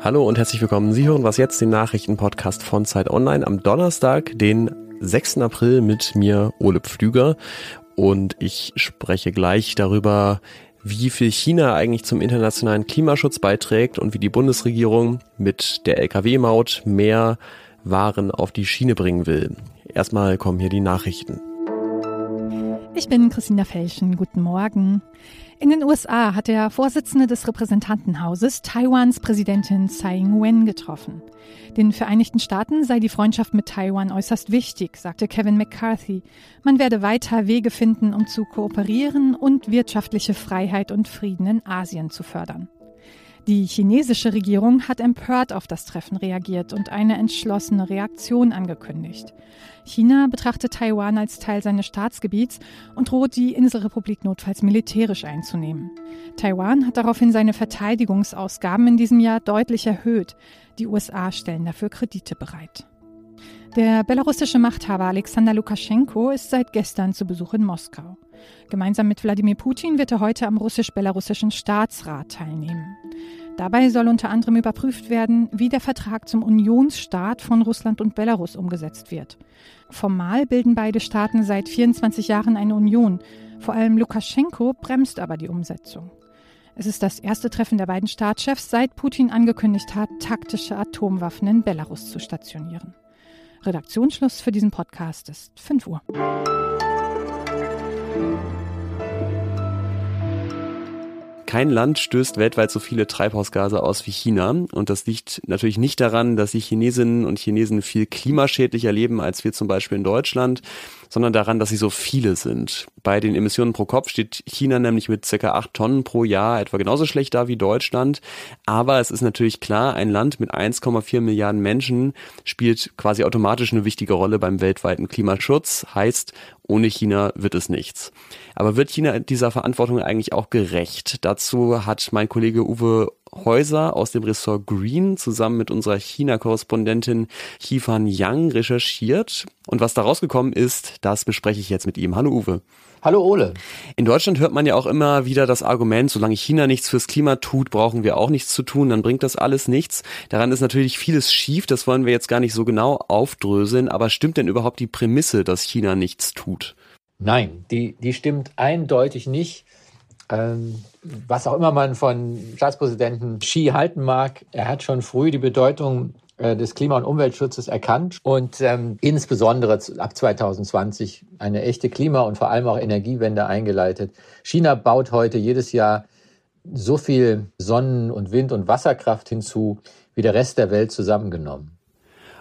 Hallo und herzlich willkommen. Sie hören was jetzt, den Nachrichtenpodcast von Zeit Online am Donnerstag, den 6. April mit mir, Ole Pflüger. Und ich spreche gleich darüber, wie viel China eigentlich zum internationalen Klimaschutz beiträgt und wie die Bundesregierung mit der Lkw-Maut mehr Waren auf die Schiene bringen will. Erstmal kommen hier die Nachrichten. Ich bin Christina Felschen. Guten Morgen. In den USA hat der Vorsitzende des Repräsentantenhauses Taiwans Präsidentin Tsai Ing-wen getroffen. Den Vereinigten Staaten sei die Freundschaft mit Taiwan äußerst wichtig, sagte Kevin McCarthy. Man werde weiter Wege finden, um zu kooperieren und wirtschaftliche Freiheit und Frieden in Asien zu fördern. Die chinesische Regierung hat empört auf das Treffen reagiert und eine entschlossene Reaktion angekündigt. China betrachtet Taiwan als Teil seines Staatsgebiets und droht die Inselrepublik notfalls militärisch einzunehmen. Taiwan hat daraufhin seine Verteidigungsausgaben in diesem Jahr deutlich erhöht. Die USA stellen dafür Kredite bereit. Der belarussische Machthaber Alexander Lukaschenko ist seit gestern zu Besuch in Moskau. Gemeinsam mit Wladimir Putin wird er heute am russisch-belarussischen Staatsrat teilnehmen. Dabei soll unter anderem überprüft werden, wie der Vertrag zum Unionsstaat von Russland und Belarus umgesetzt wird. Formal bilden beide Staaten seit 24 Jahren eine Union. Vor allem Lukaschenko bremst aber die Umsetzung. Es ist das erste Treffen der beiden Staatschefs, seit Putin angekündigt hat, taktische Atomwaffen in Belarus zu stationieren. Redaktionsschluss für diesen Podcast ist 5 Uhr. Kein Land stößt weltweit so viele Treibhausgase aus wie China. Und das liegt natürlich nicht daran, dass die Chinesinnen und Chinesen viel klimaschädlicher leben als wir zum Beispiel in Deutschland, sondern daran, dass sie so viele sind. Bei den Emissionen pro Kopf steht China nämlich mit circa acht Tonnen pro Jahr etwa genauso schlecht da wie Deutschland. Aber es ist natürlich klar, ein Land mit 1,4 Milliarden Menschen spielt quasi automatisch eine wichtige Rolle beim weltweiten Klimaschutz. Heißt, ohne China wird es nichts. Aber wird China dieser Verantwortung eigentlich auch gerecht? Dazu hat mein Kollege Uwe Häuser aus dem Ressort Green zusammen mit unserer China-Korrespondentin Hifan Yang recherchiert. Und was da rausgekommen ist, das bespreche ich jetzt mit ihm. Hallo Uwe. Hallo Ole. In Deutschland hört man ja auch immer wieder das Argument, solange China nichts fürs Klima tut, brauchen wir auch nichts zu tun, dann bringt das alles nichts. Daran ist natürlich vieles schief, das wollen wir jetzt gar nicht so genau aufdröseln, aber stimmt denn überhaupt die Prämisse, dass China nichts tut? Nein, die, die stimmt eindeutig nicht. Ähm, was auch immer man von Staatspräsidenten Xi halten mag, er hat schon früh die Bedeutung äh, des Klima- und Umweltschutzes erkannt und ähm, insbesondere ab 2020 eine echte Klima- und vor allem auch Energiewende eingeleitet. China baut heute jedes Jahr so viel Sonnen- und Wind- und Wasserkraft hinzu wie der Rest der Welt zusammengenommen.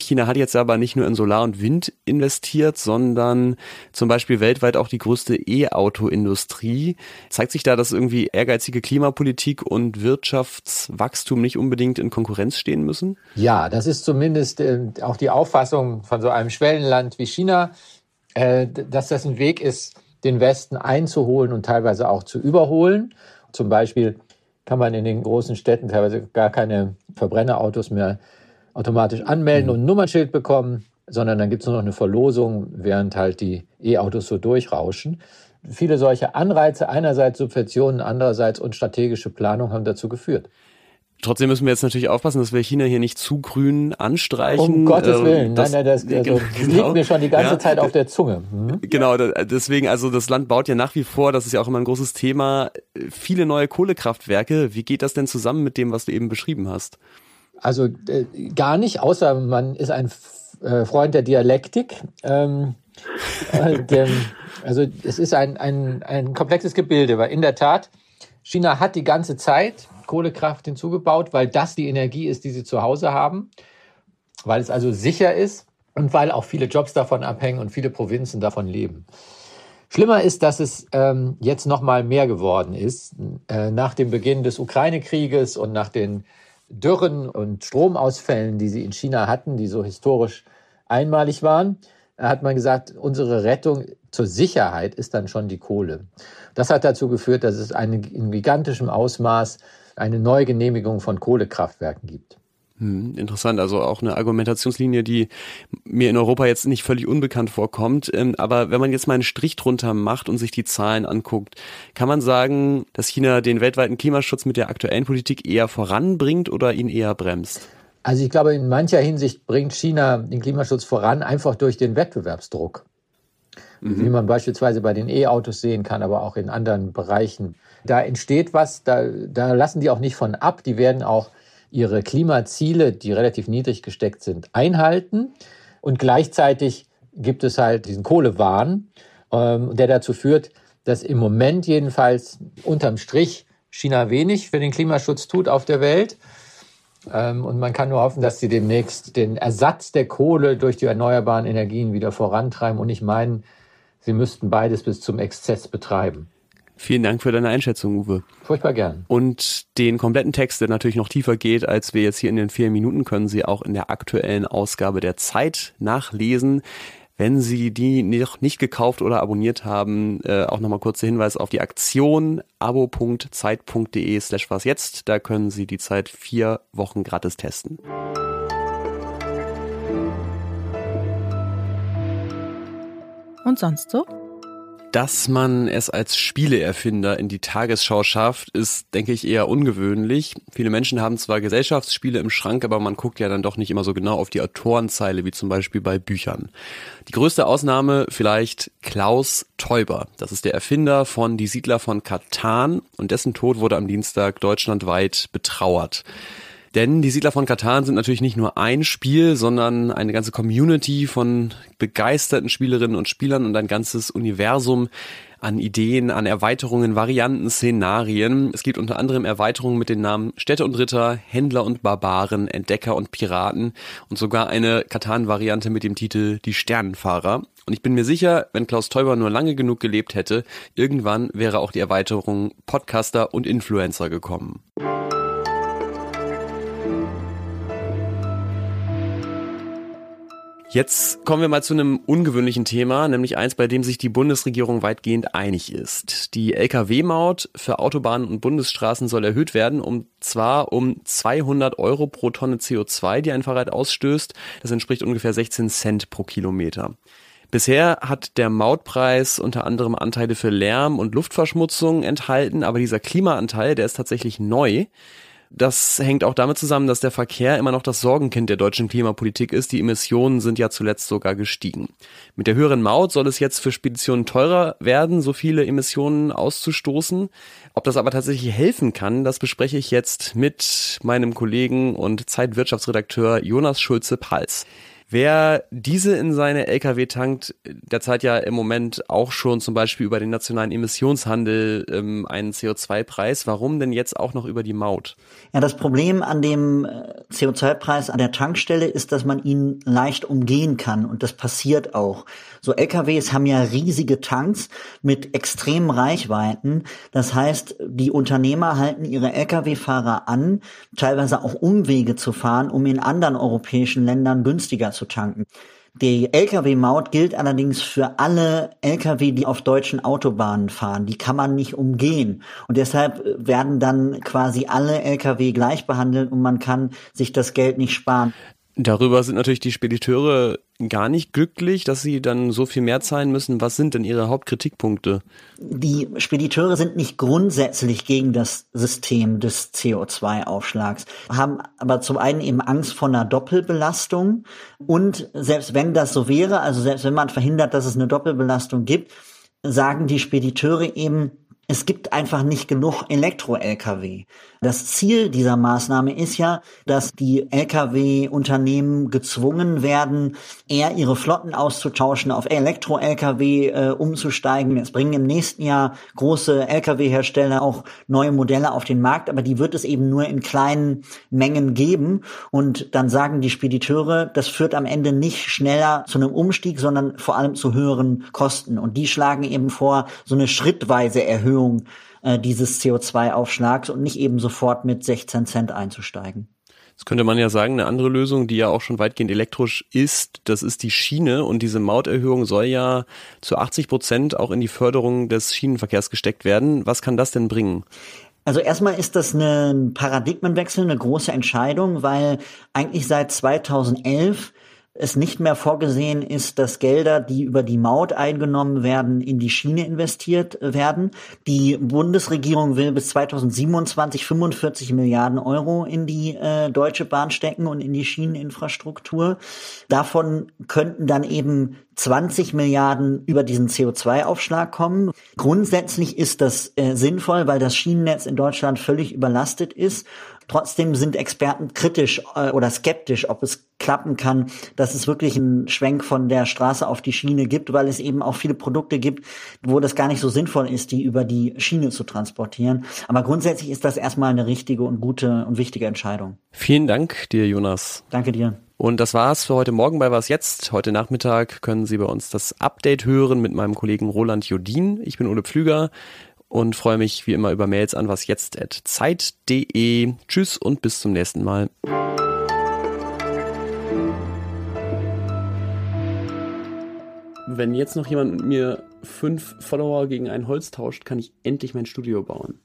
China hat jetzt aber nicht nur in Solar und Wind investiert, sondern zum Beispiel weltweit auch die größte E-Auto-Industrie. Zeigt sich da, dass irgendwie ehrgeizige Klimapolitik und Wirtschaftswachstum nicht unbedingt in Konkurrenz stehen müssen? Ja, das ist zumindest äh, auch die Auffassung von so einem Schwellenland wie China, äh, dass das ein Weg ist, den Westen einzuholen und teilweise auch zu überholen. Zum Beispiel kann man in den großen Städten teilweise gar keine Verbrennerautos mehr automatisch anmelden mhm. und ein Nummernschild bekommen, sondern dann gibt es nur noch eine Verlosung, während halt die E-Autos so durchrauschen. Viele solche Anreize, einerseits Subventionen, andererseits und strategische Planung haben dazu geführt. Trotzdem müssen wir jetzt natürlich aufpassen, dass wir China hier nicht zu grün anstreichen. Um Gottes ähm, Willen, das, nein, nein, das, also, genau, liegt mir schon die ganze ja. Zeit auf der Zunge. Mhm. Genau, deswegen, also das Land baut ja nach wie vor, das ist ja auch immer ein großes Thema, viele neue Kohlekraftwerke. Wie geht das denn zusammen mit dem, was du eben beschrieben hast? Also äh, gar nicht, außer man ist ein äh, Freund der Dialektik. Ähm, und, ähm, also es ist ein, ein, ein komplexes Gebilde, weil in der Tat, China hat die ganze Zeit Kohlekraft hinzugebaut, weil das die Energie ist, die sie zu Hause haben, weil es also sicher ist und weil auch viele Jobs davon abhängen und viele Provinzen davon leben. Schlimmer ist, dass es ähm, jetzt noch mal mehr geworden ist äh, nach dem Beginn des Ukraine-Krieges und nach den Dürren und Stromausfällen, die sie in China hatten, die so historisch einmalig waren, hat man gesagt, unsere Rettung zur Sicherheit ist dann schon die Kohle. Das hat dazu geführt, dass es eine, in gigantischem Ausmaß eine Neugenehmigung von Kohlekraftwerken gibt. Hm, interessant, also auch eine Argumentationslinie, die mir in Europa jetzt nicht völlig unbekannt vorkommt. Ähm, aber wenn man jetzt mal einen Strich drunter macht und sich die Zahlen anguckt, kann man sagen, dass China den weltweiten Klimaschutz mit der aktuellen Politik eher voranbringt oder ihn eher bremst? Also ich glaube, in mancher Hinsicht bringt China den Klimaschutz voran, einfach durch den Wettbewerbsdruck. Mhm. Wie man beispielsweise bei den E-Autos sehen kann, aber auch in anderen Bereichen. Da entsteht was, da, da lassen die auch nicht von ab. Die werden auch ihre Klimaziele, die relativ niedrig gesteckt sind, einhalten. Und gleichzeitig gibt es halt diesen Kohlewahn, ähm, der dazu führt, dass im Moment jedenfalls unterm Strich China wenig für den Klimaschutz tut auf der Welt. Ähm, und man kann nur hoffen, dass sie demnächst den Ersatz der Kohle durch die erneuerbaren Energien wieder vorantreiben. Und ich meine, sie müssten beides bis zum Exzess betreiben. Vielen Dank für deine Einschätzung, Uwe. Furchtbar gern. Und den kompletten Text, der natürlich noch tiefer geht, als wir jetzt hier in den vier Minuten, können Sie auch in der aktuellen Ausgabe der Zeit nachlesen. Wenn Sie die noch nicht gekauft oder abonniert haben, äh, auch nochmal kurzer Hinweis auf die Aktion abo.zeit.de slash was jetzt. Da können Sie die Zeit vier Wochen gratis testen. Und sonst so? Dass man es als Spieleerfinder in die Tagesschau schafft, ist, denke ich, eher ungewöhnlich. Viele Menschen haben zwar Gesellschaftsspiele im Schrank, aber man guckt ja dann doch nicht immer so genau auf die Autorenzeile, wie zum Beispiel bei Büchern. Die größte Ausnahme vielleicht Klaus Teuber. Das ist der Erfinder von Die Siedler von Katan und dessen Tod wurde am Dienstag deutschlandweit betrauert. Denn die Siedler von Katan sind natürlich nicht nur ein Spiel, sondern eine ganze Community von begeisterten Spielerinnen und Spielern und ein ganzes Universum an Ideen, an Erweiterungen, Varianten, Szenarien. Es gibt unter anderem Erweiterungen mit den Namen Städte und Ritter, Händler und Barbaren, Entdecker und Piraten und sogar eine Katan-Variante mit dem Titel Die Sternenfahrer. Und ich bin mir sicher, wenn Klaus Teuber nur lange genug gelebt hätte, irgendwann wäre auch die Erweiterung Podcaster und Influencer gekommen. Jetzt kommen wir mal zu einem ungewöhnlichen Thema, nämlich eins, bei dem sich die Bundesregierung weitgehend einig ist. Die Lkw-Maut für Autobahnen und Bundesstraßen soll erhöht werden, um zwar um 200 Euro pro Tonne CO2, die ein Fahrrad ausstößt. Das entspricht ungefähr 16 Cent pro Kilometer. Bisher hat der Mautpreis unter anderem Anteile für Lärm und Luftverschmutzung enthalten, aber dieser Klimaanteil, der ist tatsächlich neu. Das hängt auch damit zusammen, dass der Verkehr immer noch das Sorgenkind der deutschen Klimapolitik ist. Die Emissionen sind ja zuletzt sogar gestiegen. Mit der höheren Maut soll es jetzt für Speditionen teurer werden, so viele Emissionen auszustoßen. Ob das aber tatsächlich helfen kann, das bespreche ich jetzt mit meinem Kollegen und Zeitwirtschaftsredakteur Jonas Schulze-Pals. Wer diese in seine Lkw tankt, derzeit ja im Moment auch schon zum Beispiel über den nationalen Emissionshandel ähm, einen CO2-Preis. Warum denn jetzt auch noch über die Maut? Ja, das Problem an dem äh, CO2-Preis an der Tankstelle ist, dass man ihn leicht umgehen kann und das passiert auch. So LKWs haben ja riesige Tanks mit extremen Reichweiten. Das heißt, die Unternehmer halten ihre Lkw-Fahrer an, teilweise auch Umwege zu fahren, um in anderen europäischen Ländern günstiger zu tanken. Die Lkw-Maut gilt allerdings für alle Lkw, die auf deutschen Autobahnen fahren. Die kann man nicht umgehen. Und deshalb werden dann quasi alle Lkw gleich behandelt und man kann sich das Geld nicht sparen. Darüber sind natürlich die Spediteure gar nicht glücklich, dass sie dann so viel mehr zahlen müssen. Was sind denn ihre Hauptkritikpunkte? Die Spediteure sind nicht grundsätzlich gegen das System des CO2-Aufschlags, haben aber zum einen eben Angst vor einer Doppelbelastung und selbst wenn das so wäre, also selbst wenn man verhindert, dass es eine Doppelbelastung gibt, sagen die Spediteure eben, es gibt einfach nicht genug Elektro-Lkw. Das Ziel dieser Maßnahme ist ja, dass die Lkw-Unternehmen gezwungen werden, eher ihre Flotten auszutauschen, auf Elektro-Lkw äh, umzusteigen. Es bringen im nächsten Jahr große Lkw-Hersteller auch neue Modelle auf den Markt, aber die wird es eben nur in kleinen Mengen geben. Und dann sagen die Spediteure, das führt am Ende nicht schneller zu einem Umstieg, sondern vor allem zu höheren Kosten. Und die schlagen eben vor, so eine schrittweise Erhöhung äh, dieses CO2-Aufschlags und nicht eben sofort mit 16 Cent einzusteigen. Das könnte man ja sagen, eine andere Lösung, die ja auch schon weitgehend elektrisch ist, das ist die Schiene und diese Mauterhöhung soll ja zu 80 Prozent auch in die Förderung des Schienenverkehrs gesteckt werden. Was kann das denn bringen? Also erstmal ist das ein Paradigmenwechsel, eine große Entscheidung, weil eigentlich seit 2011 es nicht mehr vorgesehen ist, dass Gelder, die über die Maut eingenommen werden, in die Schiene investiert werden. Die Bundesregierung will bis 2027 45 Milliarden Euro in die äh, Deutsche Bahn stecken und in die Schieneninfrastruktur. Davon könnten dann eben 20 Milliarden über diesen CO2-Aufschlag kommen. Grundsätzlich ist das äh, sinnvoll, weil das Schienennetz in Deutschland völlig überlastet ist Trotzdem sind Experten kritisch äh, oder skeptisch, ob es klappen kann, dass es wirklich einen Schwenk von der Straße auf die Schiene gibt, weil es eben auch viele Produkte gibt, wo das gar nicht so sinnvoll ist, die über die Schiene zu transportieren. Aber grundsätzlich ist das erstmal eine richtige und gute und wichtige Entscheidung. Vielen Dank dir, Jonas. Danke dir. Und das war's für heute Morgen bei Was Jetzt. Heute Nachmittag können Sie bei uns das Update hören mit meinem Kollegen Roland Jodin. Ich bin Ole Pflüger und freue mich wie immer über Mails an wasjetzt.zeit.de. Tschüss und bis zum nächsten Mal. Wenn jetzt noch jemand mit mir fünf Follower gegen ein Holz tauscht, kann ich endlich mein Studio bauen.